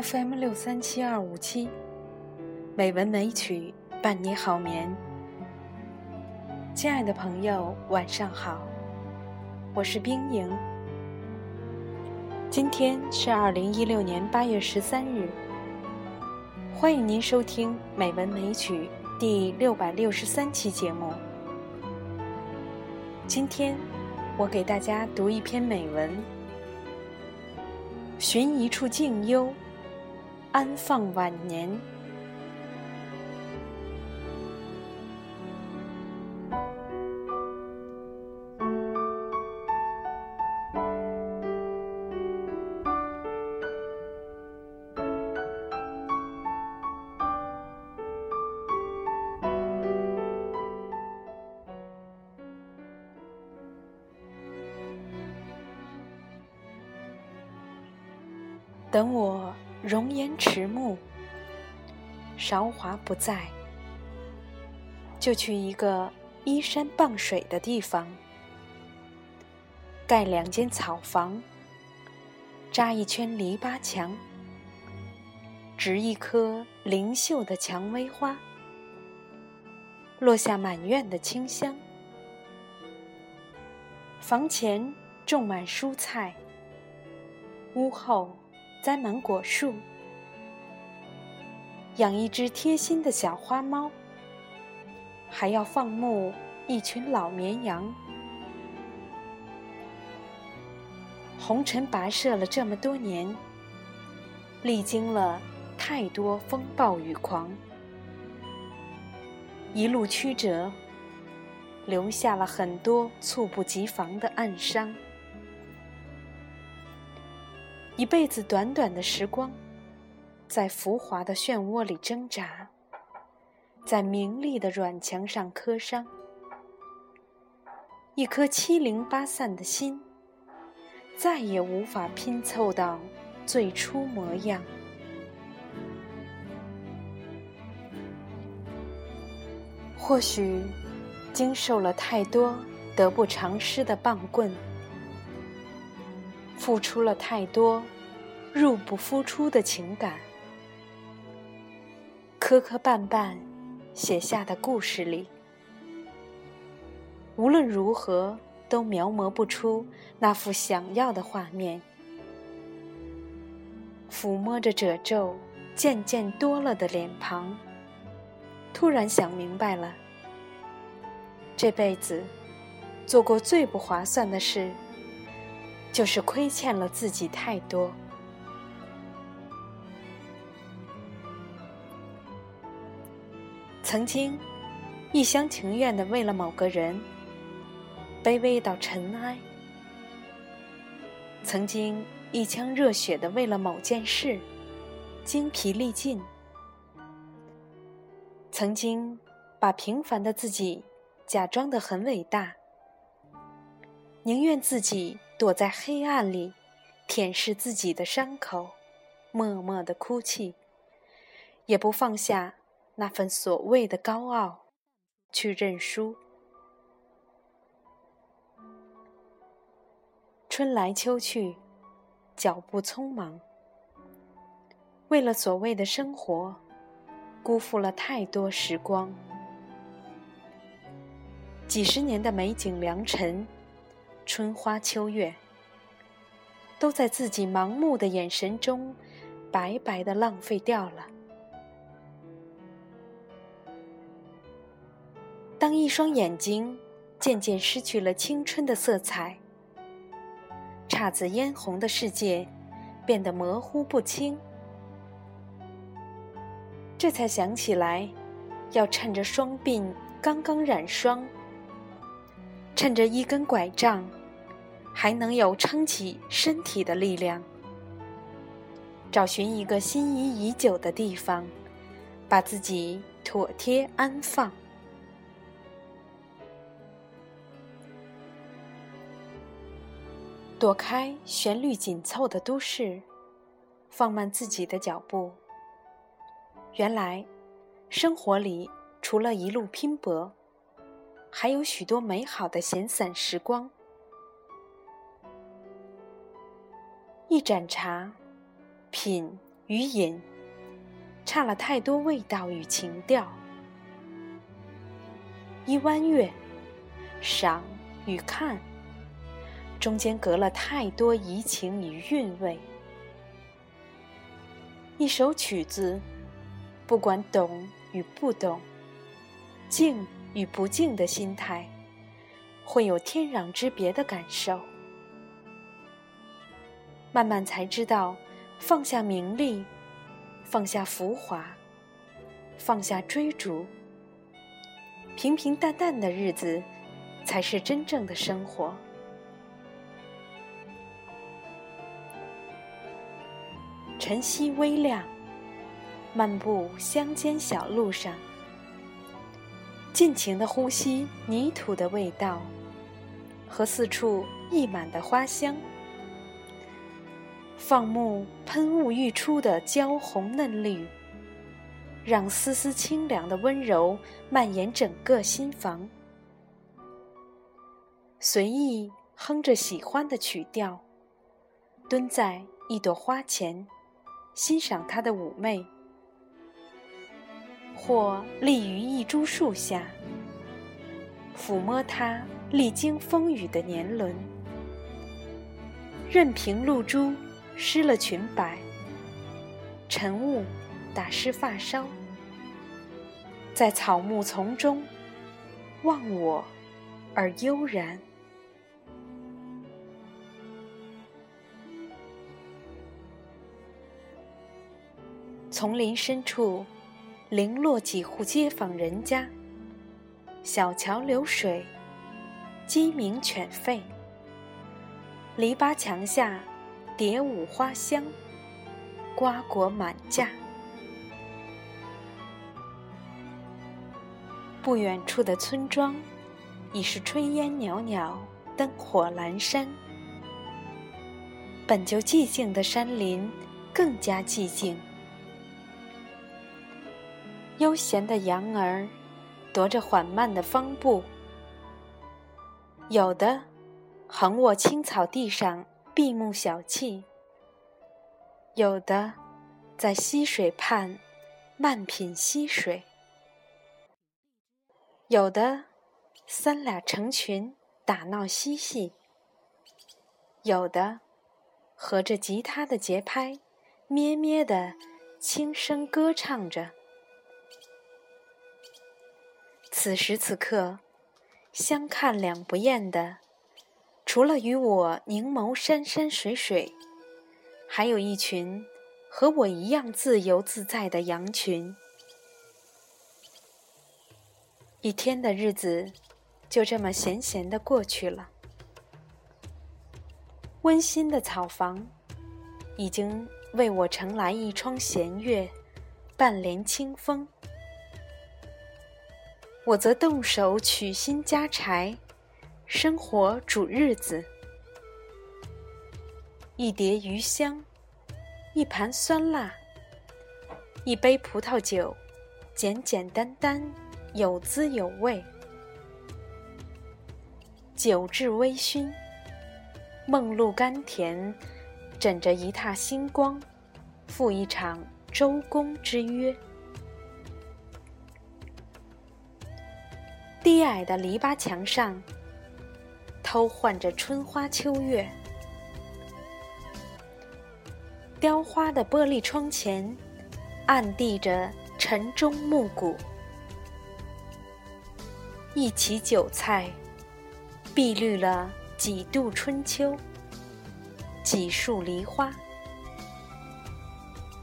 FM 六三七二五七，美文美曲伴你好眠。亲爱的朋友，晚上好，我是冰莹。今天是二零一六年八月十三日，欢迎您收听《美文美曲》第六百六十三期节目。今天我给大家读一篇美文，寻一处静幽。安放晚年。等我。容颜迟暮，韶华不在，就去一个依山傍水的地方，盖两间草房，扎一圈篱笆墙，植一棵灵秀的蔷薇花，落下满院的清香。房前种满蔬菜，屋后。栽满果树，养一只贴心的小花猫，还要放牧一群老绵羊。红尘跋涉了这么多年，历经了太多风暴雨狂，一路曲折，留下了很多猝不及防的暗伤。一辈子短短的时光，在浮华的漩涡里挣扎，在名利的软墙上磕伤，一颗七零八散的心，再也无法拼凑到最初模样。或许，经受了太多得不偿失的棒棍。付出了太多入不敷出的情感，磕磕绊绊写下的故事里，无论如何都描摹不出那幅想要的画面。抚摸着褶皱渐渐多了的脸庞，突然想明白了，这辈子做过最不划算的事。就是亏欠了自己太多。曾经一厢情愿的为了某个人卑微到尘埃，曾经一腔热血的为了某件事精疲力尽，曾经把平凡的自己假装的很伟大，宁愿自己。躲在黑暗里，舔舐自己的伤口，默默的哭泣，也不放下那份所谓的高傲，去认输。春来秋去，脚步匆忙，为了所谓的生活，辜负了太多时光。几十年的美景良辰。春花秋月，都在自己盲目的眼神中，白白的浪费掉了。当一双眼睛渐渐失去了青春的色彩，姹紫嫣红的世界变得模糊不清，这才想起来，要趁着双鬓刚刚染霜，趁着一根拐杖。还能有撑起身体的力量，找寻一个心仪已久的地方，把自己妥帖安放，躲开旋律紧凑的都市，放慢自己的脚步。原来，生活里除了一路拼搏，还有许多美好的闲散时光。一盏茶，品与饮，差了太多味道与情调；一弯月，赏与看，中间隔了太多移情与韵味。一首曲子，不管懂与不懂，静与不静的心态，会有天壤之别的感受。慢慢才知道，放下名利，放下浮华，放下追逐，平平淡淡的日子，才是真正的生活。晨曦微亮，漫步乡间小路上，尽情的呼吸泥土的味道，和四处溢满的花香。放牧喷雾欲出的娇红嫩绿，让丝丝清凉的温柔蔓延整个心房。随意哼着喜欢的曲调，蹲在一朵花前，欣赏它的妩媚；或立于一株树下，抚摸它历经风雨的年轮，任凭露珠。湿了裙摆，晨雾打湿发梢，在草木丛中忘我而悠然。丛林深处，零落几户街坊人家，小桥流水，鸡鸣犬吠，篱笆墙下。蝶舞花香，瓜果满架。不远处的村庄，已是炊烟袅袅，灯火阑珊。本就寂静的山林，更加寂静。悠闲的羊儿，踱着缓慢的方步，有的横卧青草地上。闭目小憩，有的在溪水畔慢品溪水，有的三俩成群打闹嬉戏，有的合着吉他的节拍咩咩的轻声歌唱着。此时此刻，相看两不厌的。除了与我凝眸山山水水，还有一群和我一样自由自在的羊群。一天的日子就这么闲闲的过去了。温馨的草房已经为我盛来一窗闲月，半帘清风。我则动手取薪加柴。生活煮日子，一碟鱼香，一盘酸辣，一杯葡萄酒，简简单单，有滋有味。酒至微醺，梦露甘甜，枕着一榻星光，赴一场周公之约。低矮的篱笆墙上。偷换着春花秋月，雕花的玻璃窗前，暗递着晨钟暮鼓。一畦韭菜，碧绿了几度春秋；几树梨花，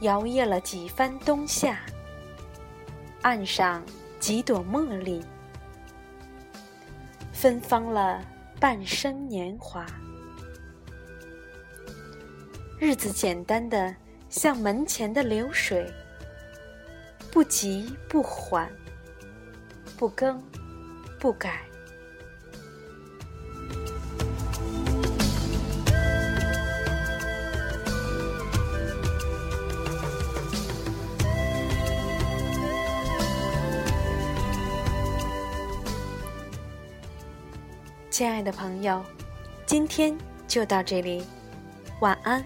摇曳了几番冬夏。岸上几朵茉莉，芬芳了。半生年华，日子简单的像门前的流水，不急不缓，不更不改。亲爱的朋友，今天就到这里，晚安。